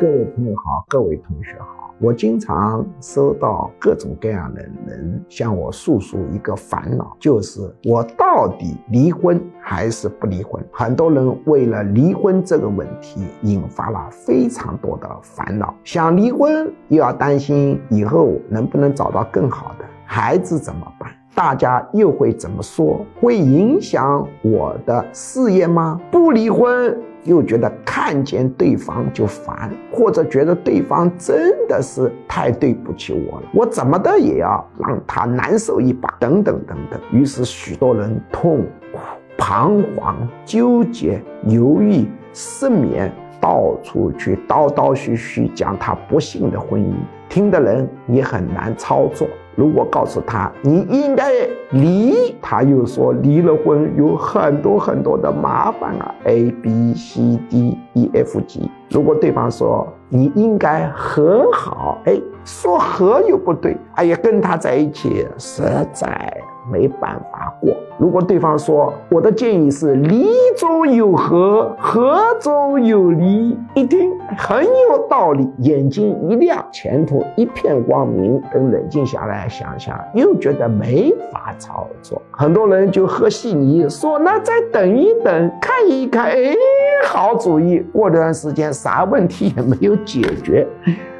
各位朋友好，各位同学好。我经常收到各种各样的人向我诉说一个烦恼，就是我到底离婚还是不离婚？很多人为了离婚这个问题，引发了非常多的烦恼。想离婚，又要担心以后能不能找到更好的孩子怎么办？大家又会怎么说？会影响我的事业吗？不离婚。又觉得看见对方就烦，或者觉得对方真的是太对不起我了，我怎么的也要让他难受一把，等等等等。于是许多人痛苦、彷徨、纠结、犹豫、失眠，到处去叨叨絮絮讲他不幸的婚姻，听的人也很难操作。如果告诉他你应该离，他又说离了婚有很多很多的麻烦啊，A B C D E F G。如果对方说你应该和好，哎，说和又不对，哎呀，跟他在一起实在。没办法过。如果对方说我的建议是离中有和，合中有离，一听很有道理，眼睛一亮，前途一片光明。等冷静下来想想，又觉得没法操作。很多人就和稀泥说，那再等一等，看一看，哎，好主意。过段时间啥问题也没有解决。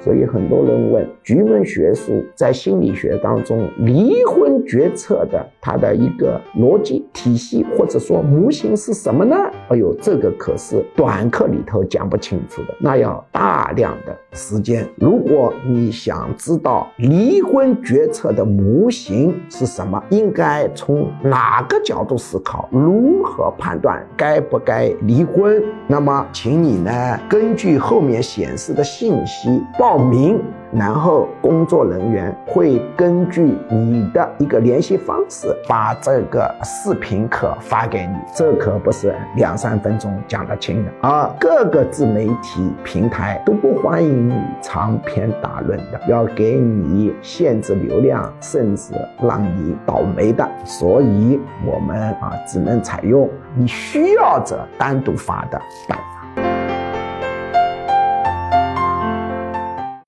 所以很多人问，局门学术在心理学当中，离婚决策的它的一个逻辑体系或者说模型是什么呢？哎呦，这个可是短课里头讲不清楚的，那要大量的时间。如果你想知道离婚决策的模型是什么，应该从哪个角度思考，如何判断该不该离婚，那么请你呢，根据后面显示的信息。报名，然后工作人员会根据你的一个联系方式，把这个视频课发给你。这可不是两三分钟讲得清的啊！各个自媒体平台都不欢迎你长篇大论的，要给你限制流量，甚至让你倒霉的。所以我们啊，只能采用你需要者单独发的办